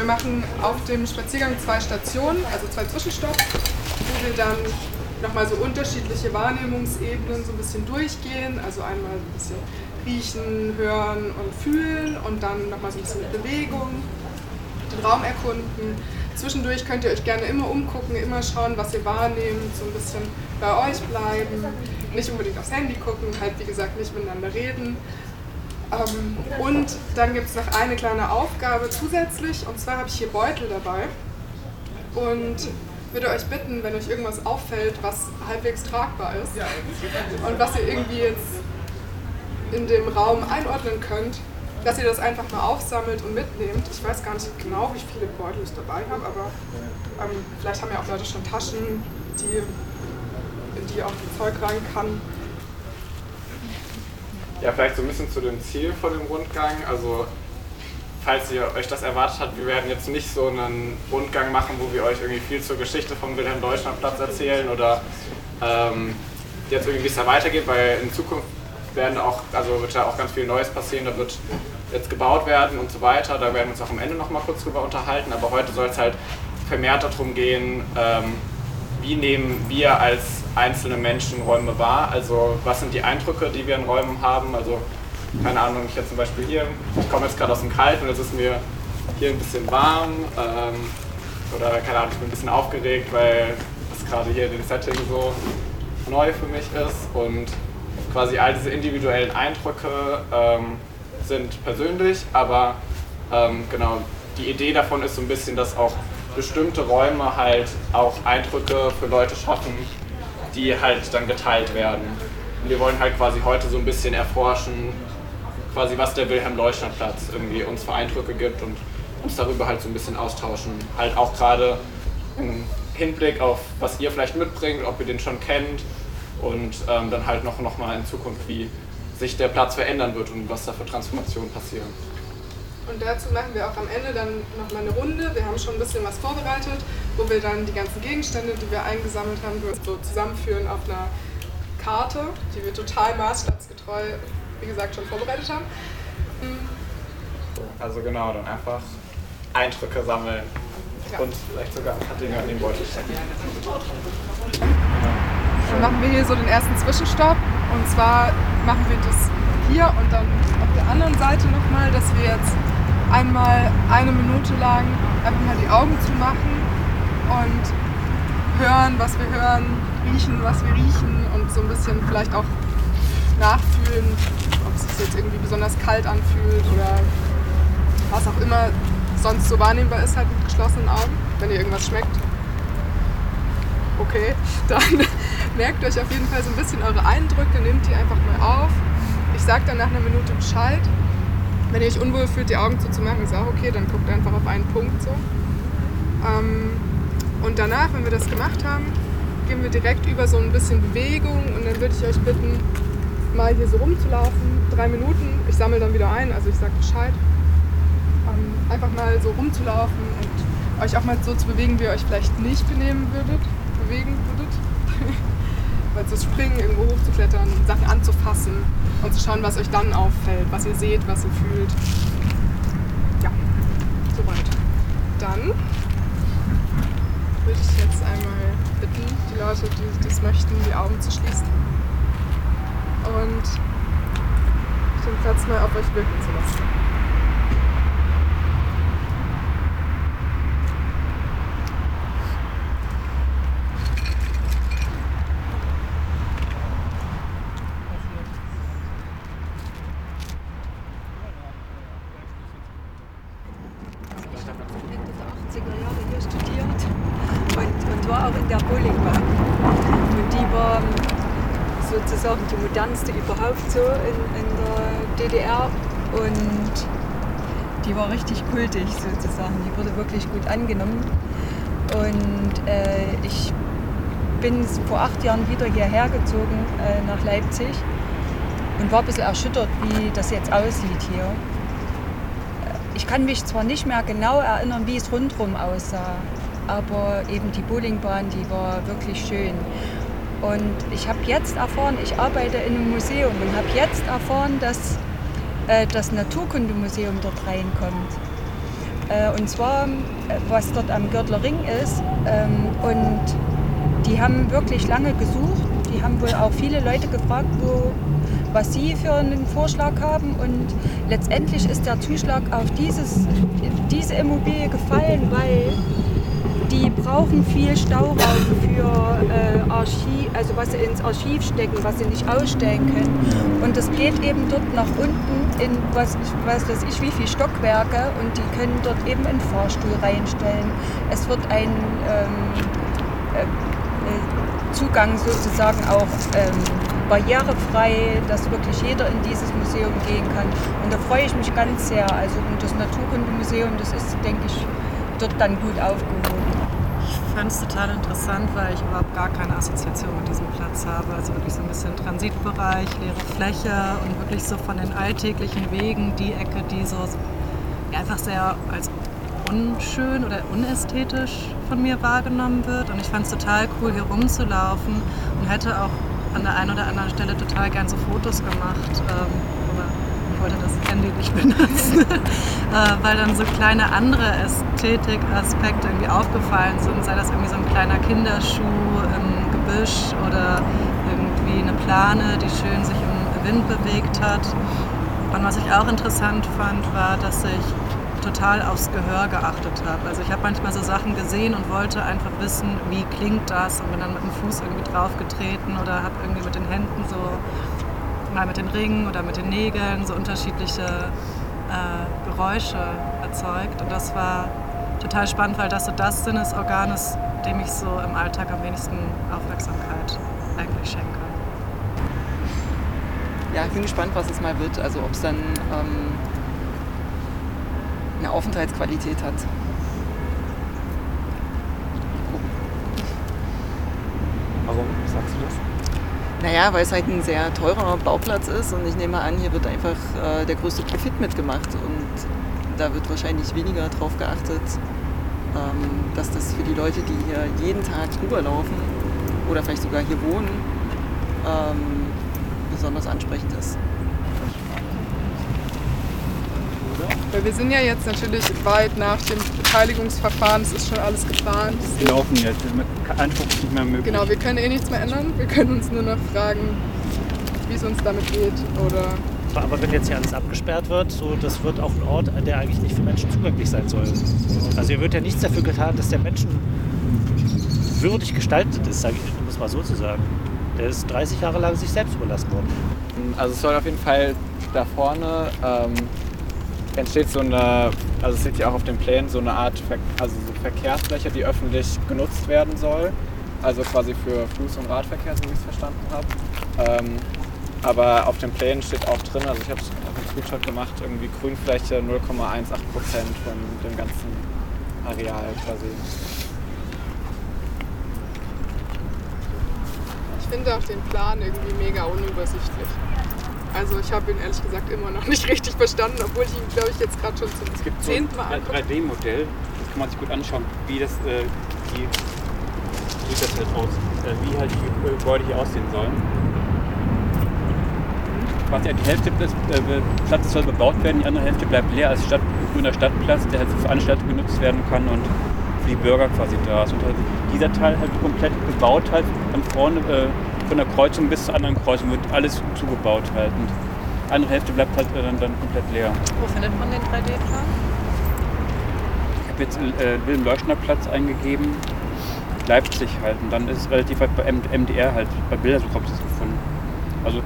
wir machen auf dem Spaziergang zwei Stationen, also zwei Zwischenstopps, wo wir dann nochmal so unterschiedliche Wahrnehmungsebenen so ein bisschen durchgehen. Also einmal ein bisschen riechen, hören und fühlen und dann nochmal so ein bisschen mit Bewegung, den Raum erkunden. Zwischendurch könnt ihr euch gerne immer umgucken, immer schauen, was ihr wahrnehmt, so ein bisschen bei euch bleiben, nicht unbedingt aufs Handy gucken, halt wie gesagt nicht miteinander reden. Ähm, und dann gibt es noch eine kleine Aufgabe zusätzlich, und zwar habe ich hier Beutel dabei und würde euch bitten, wenn euch irgendwas auffällt, was halbwegs tragbar ist und was ihr irgendwie jetzt in dem Raum einordnen könnt, dass ihr das einfach mal aufsammelt und mitnehmt. Ich weiß gar nicht genau, wie viele Beutel ich dabei habe, aber ähm, vielleicht haben ja auch Leute schon Taschen, die, in die auch Zeug rein kann. Ja, vielleicht so ein bisschen zu dem Ziel von dem Rundgang. Also, falls ihr euch das erwartet habt, wir werden jetzt nicht so einen Rundgang machen, wo wir euch irgendwie viel zur Geschichte vom Wilhelm-Deutschland-Platz erzählen oder ähm, jetzt irgendwie, wie es da weitergeht, weil in Zukunft werden auch, also wird ja auch ganz viel Neues passieren, da wird jetzt gebaut werden und so weiter. Da werden wir uns auch am Ende noch mal kurz drüber unterhalten. Aber heute soll es halt vermehrt darum gehen, ähm, wie nehmen wir als einzelne Menschen Räume wahr? Also was sind die Eindrücke, die wir in Räumen haben? Also keine Ahnung, ich jetzt zum Beispiel hier, ich komme jetzt gerade aus dem Kalten und jetzt ist mir hier ein bisschen warm. Ähm, oder keine Ahnung, ich bin ein bisschen aufgeregt, weil das gerade hier in dem Setting so neu für mich ist. Und quasi all diese individuellen Eindrücke ähm, sind persönlich, aber ähm, genau, die Idee davon ist so ein bisschen, dass auch bestimmte Räume halt auch Eindrücke für Leute schaffen, die halt dann geteilt werden. Und wir wollen halt quasi heute so ein bisschen erforschen, quasi was der Wilhelm-Leuschner-Platz irgendwie uns für Eindrücke gibt und uns darüber halt so ein bisschen austauschen. Halt auch gerade im Hinblick auf, was ihr vielleicht mitbringt, ob ihr den schon kennt und ähm, dann halt noch, noch mal in Zukunft, wie sich der Platz verändern wird und was da für Transformationen passieren. Und dazu machen wir auch am Ende dann nochmal eine Runde. Wir haben schon ein bisschen was vorbereitet, wo wir dann die ganzen Gegenstände, die wir eingesammelt haben, so zusammenführen auf einer Karte, die wir total maßstabsgetreu, wie gesagt, schon vorbereitet haben. Mhm. Also genau, dann einfach Eindrücke sammeln ja. und vielleicht sogar ein paar Dinge an den Beutel stecken. Dann machen wir hier so den ersten Zwischenstopp und zwar machen wir das hier und dann auf der anderen Seite nochmal, dass wir jetzt einmal eine Minute lang einfach mal die Augen zu machen und hören, was wir hören, riechen, was wir riechen und so ein bisschen vielleicht auch nachfühlen, ob es sich jetzt irgendwie besonders kalt anfühlt oder was auch immer sonst so wahrnehmbar ist halt mit geschlossenen Augen, wenn ihr irgendwas schmeckt. Okay, dann merkt euch auf jeden Fall so ein bisschen eure Eindrücke, nehmt die einfach mal auf. Ich sage dann nach einer Minute Bescheid wenn ihr euch unwohl fühlt, die Augen zuzumachen, ist auch okay, dann guckt einfach auf einen Punkt so. Ähm, und danach, wenn wir das gemacht haben, gehen wir direkt über so ein bisschen Bewegung und dann würde ich euch bitten, mal hier so rumzulaufen, drei Minuten. Ich sammle dann wieder ein, also ich sage Bescheid. Ähm, einfach mal so rumzulaufen und euch auch mal so zu bewegen, wie ihr euch vielleicht nicht benehmen würdet, bewegen würdet. Weil zu springen, irgendwo hochzuklettern, Sachen anzufassen und zu schauen, was euch dann auffällt, was ihr seht, was ihr fühlt. Ja, soweit. Dann würde ich jetzt einmal bitten, die Leute, die das möchten, die Augen zu schließen und den Platz mal auf euch wirken zu lassen. Modernste überhaupt so in, in der DDR und die war richtig kultig sozusagen. Die wurde wirklich gut angenommen. Und äh, ich bin vor acht Jahren wieder hierher gezogen äh, nach Leipzig und war ein bisschen erschüttert, wie das jetzt aussieht hier. Ich kann mich zwar nicht mehr genau erinnern, wie es rundherum aussah, aber eben die Bowlingbahn, die war wirklich schön. Und ich habe jetzt erfahren, ich arbeite in einem Museum und habe jetzt erfahren, dass äh, das Naturkundemuseum dort reinkommt. Äh, und zwar, äh, was dort am Görtler Ring ist. Ähm, und die haben wirklich lange gesucht. Die haben wohl auch viele Leute gefragt, wo, was sie für einen Vorschlag haben. Und letztendlich ist der Zuschlag auf dieses, diese Immobilie gefallen, weil die brauchen viel Stauraum für äh, Archiv, also was sie ins Archiv stecken, was sie nicht ausstellen können. Und das geht eben dort nach unten in was, was weiß ich wie viele Stockwerke und die können dort eben einen Fahrstuhl reinstellen. Es wird ein ähm, äh, äh Zugang sozusagen auch ähm, barrierefrei, dass wirklich jeder in dieses Museum gehen kann. Und da freue ich mich ganz sehr. Also und das Naturkundemuseum, das ist, denke ich, dort dann gut aufgehoben. Ich fand es total interessant, weil ich überhaupt gar keine Assoziation mit diesem Platz habe. Also wirklich so ein bisschen Transitbereich, leere Fläche und wirklich so von den alltäglichen Wegen die Ecke, die so einfach sehr als unschön oder unästhetisch von mir wahrgenommen wird. Und ich fand es total cool, hier rumzulaufen und hätte auch an der einen oder anderen Stelle total gern so Fotos gemacht. Ähm, das Handy nicht benutzen, äh, weil dann so kleine andere Ästhetikaspekte irgendwie aufgefallen sind, sei das irgendwie so ein kleiner Kinderschuh im Gebüsch oder irgendwie eine Plane, die schön sich im Wind bewegt hat. Und was ich auch interessant fand, war, dass ich total aufs Gehör geachtet habe. Also ich habe manchmal so Sachen gesehen und wollte einfach wissen, wie klingt das und bin dann mit dem Fuß irgendwie draufgetreten oder habe irgendwie mit den Händen so mal mit den Ringen oder mit den Nägeln so unterschiedliche äh, Geräusche erzeugt. Und das war total spannend, weil das so das Sinnesorgan ist, dem ich so im Alltag am wenigsten Aufmerksamkeit eigentlich schenke. Ja, ich bin gespannt, was es mal wird. Also ob es dann ähm, eine Aufenthaltsqualität hat. Warum sagst du das? Naja, weil es halt ein sehr teurer Bauplatz ist und ich nehme an, hier wird einfach äh, der größte Profit mitgemacht und da wird wahrscheinlich weniger darauf geachtet, ähm, dass das für die Leute, die hier jeden Tag rüberlaufen oder vielleicht sogar hier wohnen, ähm, besonders ansprechend ist. Weil wir sind ja jetzt natürlich weit nach dem Beteiligungsverfahren, es ist schon alles geplant. Wir laufen jetzt, mit Einspruch ist nicht mehr möglich. Genau, wir können eh nichts mehr ändern. Wir können uns nur noch fragen, wie es uns damit geht oder aber wenn jetzt hier alles abgesperrt wird, so, das wird auch ein Ort, der eigentlich nicht für Menschen zugänglich sein soll. Also hier wird ja nichts dafür getan, dass der Menschen würdig gestaltet ist, sage ich, um es mal so zu sagen. Der ist 30 Jahre lang sich selbst überlassen worden. Also es soll auf jeden Fall da vorne ähm, entsteht so eine, also es seht ihr auch auf den Plänen, so eine Art Ver also so Verkehrsfläche, die öffentlich genutzt werden soll. Also quasi für Fuß- und Radverkehr, so wie ich es verstanden habe. Ähm, aber auf den Plänen steht auch drin, also ich habe einen Screenshot gemacht, irgendwie Grünfläche 0,18 Prozent von dem ganzen Areal quasi. ich finde auch den Plan irgendwie mega unübersichtlich. Also ich habe ihn ehrlich gesagt immer noch nicht richtig verstanden, obwohl ich ihn, glaube ich, jetzt gerade schon zum Es gibt so ein zehnten Mal angucke. 3D-Modell, das kann man sich gut anschauen, wie das, äh, die, wie sieht das halt aus, äh, wie halt die Gebäude hier aussehen sollen. Quasi die Hälfte des äh, Platzes soll bebaut werden, die andere Hälfte bleibt leer als Stadt, grüner Stadtplatz, der halt für Veranstaltungen genutzt werden kann und für die Bürger quasi da ist. Und halt dieser Teil halt komplett gebaut halt dann vorne äh, von der Kreuzung bis zur anderen Kreuzung wird alles zugebaut halt. Und die andere Hälfte bleibt halt äh, dann, dann komplett leer. Wo findet man den 3D-Plan? Ich habe jetzt äh, Wilhelm-Leuschner-Platz eingegeben, Leipzig halt. Und dann ist es relativ weit bei MDR halt, bei Bildersuche habe ich das gefunden. Also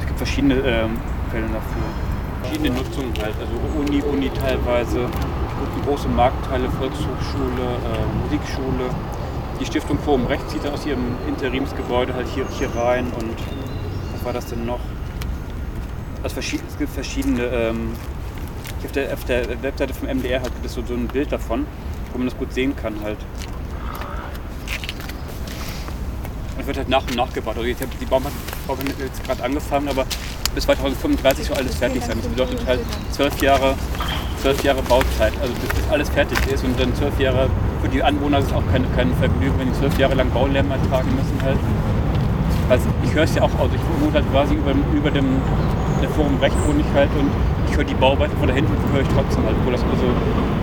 es gibt verschiedene ähm, Quellen dafür. Verschiedene Nutzungen halt, also Uni, Uni teilweise, große Marktteile, Volkshochschule, äh, Musikschule. Die Stiftung Forum Recht zieht aus ihrem Interimsgebäude halt hier, hier rein und was war das denn noch? Also es gibt verschiedene ähm, auf der, auf der Webseite vom MDR halt gibt es so, so ein Bild davon, wo man das gut sehen kann halt. Und wird halt nach und nach gebaut. Also jetzt, die Baum hat Baum hat jetzt gerade angefangen, aber bis 2035 soll alles fertig sein. Das bedeutet halt zwölf Jahre, zwölf Jahre Bauzeit, also bis, bis alles fertig ist und dann zwölf Jahre für die Anwohner ist es auch kein, kein Vergnügen, wenn die zwölf Jahre lang Baulärm ertragen müssen halt. Also ich höre es ja auch aus. Ich wohne halt quasi über, über dem der Forum Recht wohne ich halt und ich höre die Bauarbeiten von da hinten, höre ich trotzdem halt, obwohl das also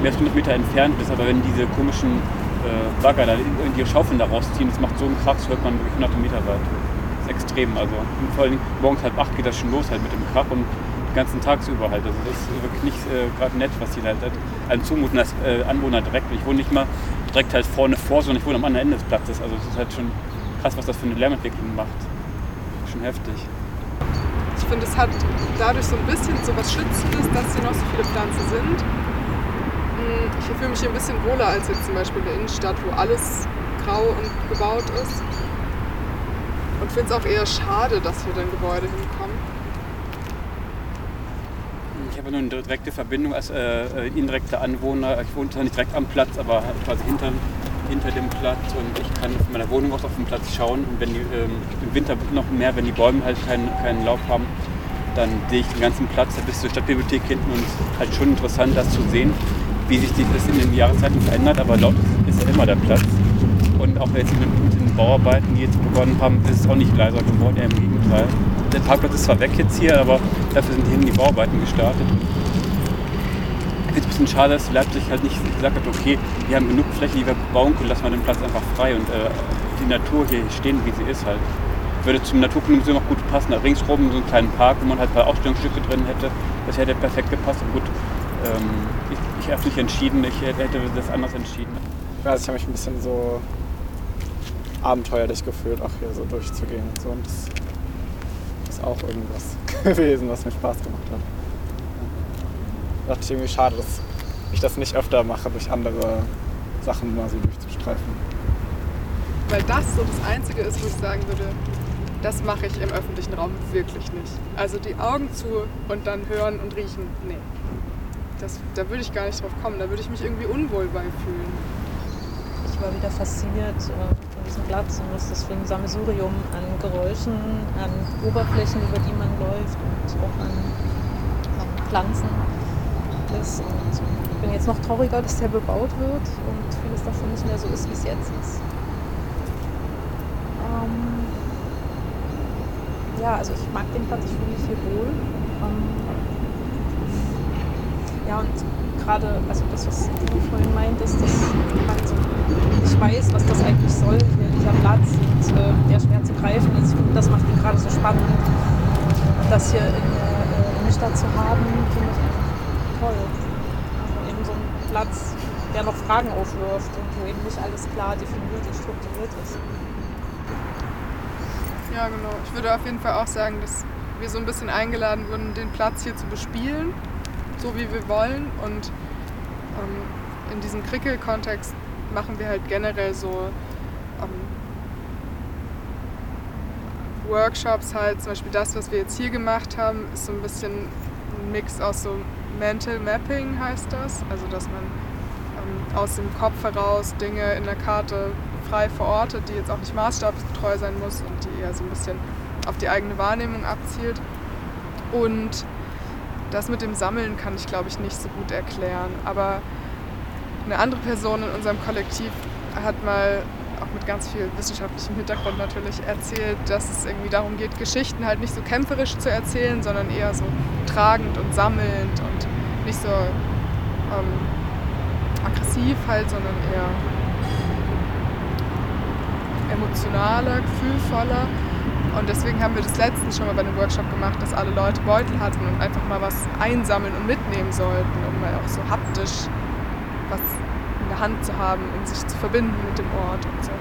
mehr als 100 Meter entfernt ist. Aber wenn diese komischen äh, Bagger da in die Schaufeln da rausziehen, das macht so einen Krach, das hört man wirklich hunderte Meter weit. Das ist extrem. Also und vor allem morgens halb acht geht das schon los halt mit dem Krach und ganzen Tagsüber halt. Also das ist wirklich nicht äh, gerade nett, was die halt, einem zumuten als äh, Anwohner direkt. Ich wohne nicht mal direkt halt vorne vor, sondern ich wohne am anderen Ende des Platzes. Also es ist halt schon krass, was das für eine Lärmentwicklung macht. Schon heftig. Ich finde, es hat dadurch so ein bisschen so was Schützendes, dass hier noch so viele Pflanzen sind. Mm, Ich fühle mich hier ein bisschen wohler als jetzt zum Beispiel in der Innenstadt, wo alles grau und gebaut ist. Und finde es auch eher schade, dass hier dann Gebäude hinkommen. Ich habe nur eine direkte Verbindung als äh, äh, indirekter Anwohner. Ich wohne zwar nicht direkt am Platz, aber quasi hinter, hinter dem Platz und ich kann von meiner Wohnung aus auf den Platz schauen. Und wenn die, ähm, im Winter noch mehr, wenn die Bäume halt keinen keinen Laub haben, dann sehe ich den ganzen Platz bis zur Stadtbibliothek hinten und es ist halt schon interessant, das zu sehen, wie sich das in den Jahreszeiten verändert. Aber laut ist, ist ja immer der Platz. Und auch jetzt mit, mit den Bauarbeiten, die jetzt begonnen haben, ist es auch nicht leiser geworden, eher im Gegenteil. Der Parkplatz ist zwar weg jetzt hier, aber dafür sind hinten die Bauarbeiten gestartet. Ich finde es ein bisschen schade, dass Leipzig halt nicht gesagt hat, okay, wir haben genug Fläche, die wir bauen können, lassen wir den Platz einfach frei und äh, die Natur hier stehen, wie sie ist halt. Würde zum Naturkundemuseum auch gut passen, da ringsrum so einen kleinen Park, wo man halt ein paar Ausstellungsstücke drin hätte. Das hätte perfekt gepasst. Aber gut, ähm, ich, ich habe nicht entschieden, ich hätte das anders entschieden. Weiß, ich habe mich ein bisschen so abenteuerlich gefühlt, auch hier so durchzugehen und so. Und das auch irgendwas gewesen, was mir Spaß gemacht hat. Da dachte ich irgendwie schade, dass ich das nicht öfter mache, durch andere Sachen mal so durchzustreifen. Weil das so das Einzige ist, wo ich sagen würde, das mache ich im öffentlichen Raum wirklich nicht. Also die Augen zu und dann hören und riechen, nee. Das, da würde ich gar nicht drauf kommen, da würde ich mich irgendwie unwohl bei fühlen. Ich war wieder fasziniert diesem Platz und was das für ein Sammelsurium an Geräuschen, an Oberflächen, über die man läuft und auch an, an Pflanzen ist. Und ich bin jetzt noch trauriger, dass der bebaut wird und vieles davon nicht mehr so ist, wie es jetzt ist. Ähm, ja, also ich mag den Platz, ich fühle mich hier wohl. Ähm, ja, und gerade, also das, was du vorhin meintest, dass man so, ich weiß, was das eigentlich soll, hier dieser Platz und äh, der schwer zu greifen ist. Das macht ihn gerade so spannend. Das hier in, äh, der Stadt zu haben, finde ich toll. Also eben so ein Platz, der noch Fragen aufwirft und wo eben nicht alles klar definiert und strukturiert ist. Ja, genau. Ich würde auf jeden Fall auch sagen, dass wir so ein bisschen eingeladen wurden, den Platz hier zu bespielen, so wie wir wollen. Und ähm, in diesem Krickel-Kontext machen wir halt generell so ähm, Workshops halt. Zum Beispiel das, was wir jetzt hier gemacht haben, ist so ein bisschen ein Mix aus so Mental Mapping heißt das. Also dass man ähm, aus dem Kopf heraus Dinge in der Karte frei verortet, die jetzt auch nicht maßstabsgetreu sein muss und die eher so ein bisschen auf die eigene Wahrnehmung abzielt. Und das mit dem Sammeln kann ich, glaube ich, nicht so gut erklären. Aber eine andere Person in unserem Kollektiv hat mal auch mit ganz viel wissenschaftlichem Hintergrund natürlich erzählt, dass es irgendwie darum geht, Geschichten halt nicht so kämpferisch zu erzählen, sondern eher so tragend und sammelnd und nicht so ähm, aggressiv halt, sondern eher emotionaler, gefühlvoller. Und deswegen haben wir das letztens schon mal bei einem Workshop gemacht, dass alle Leute Beutel hatten und einfach mal was einsammeln und mitnehmen sollten, um mal auch so haptisch was in der Hand zu haben, um sich zu verbinden mit dem Ort und so.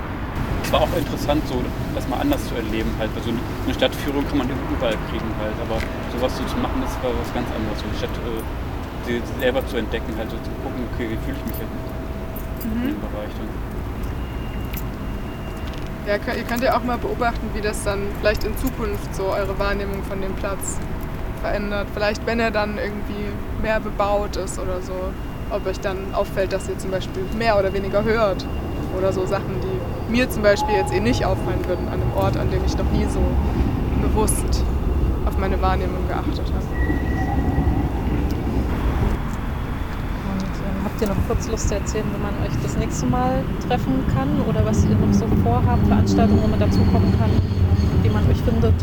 Es war auch interessant, so das mal anders zu erleben. Halt. Also eine Stadtführung kann man überall kriegen, halt. aber sowas so zu machen, das war was ganz anderes. So die Stadt äh, selber zu entdecken, halt so zu gucken, okay, wie fühle ich mich halt in dem Bereich. Dann. Ja, ihr könnt ja auch mal beobachten, wie das dann vielleicht in Zukunft so eure Wahrnehmung von dem Platz verändert. Vielleicht, wenn er dann irgendwie mehr bebaut ist oder so, ob euch dann auffällt, dass ihr zum Beispiel mehr oder weniger hört oder so Sachen, die mir zum Beispiel jetzt eh nicht auffallen würden an einem Ort, an dem ich noch nie so bewusst auf meine Wahrnehmung geachtet habe. Und ähm, habt ihr noch kurz Lust zu erzählen, wenn man euch das nächste Mal treffen kann oder was ihr noch so vorhabt, Veranstaltungen, wo man dazukommen kann, wie man euch findet?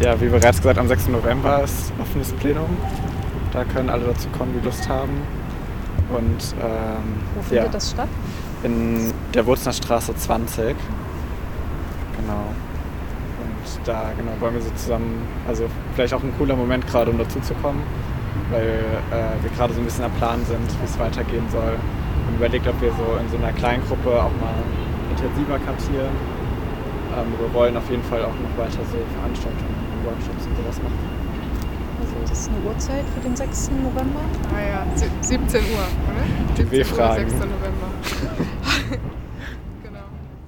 ja, wie bereits gesagt, am 6. November ist offenes Plenum. Da können alle dazu kommen, die Lust haben. Und ähm, Wo findet ja, das statt? in der Wurzner Straße 20. Genau. Und da genau wollen wir so zusammen, also vielleicht auch ein cooler Moment gerade, um dazu zu kommen, weil äh, wir gerade so ein bisschen am Plan sind, wie es weitergehen soll. Und überlegt, ob wir so in so einer kleinen Gruppe auch mal intensiver kartieren. Ähm, wir wollen auf jeden Fall auch noch weiter so Veranstaltungen, Workshops und sowas machen. Also das ist eine Uhrzeit für den 6. November. Ah ja, sie- 17 Uhr, oder? Die 17 Uhr, W-Fragen. 6. November.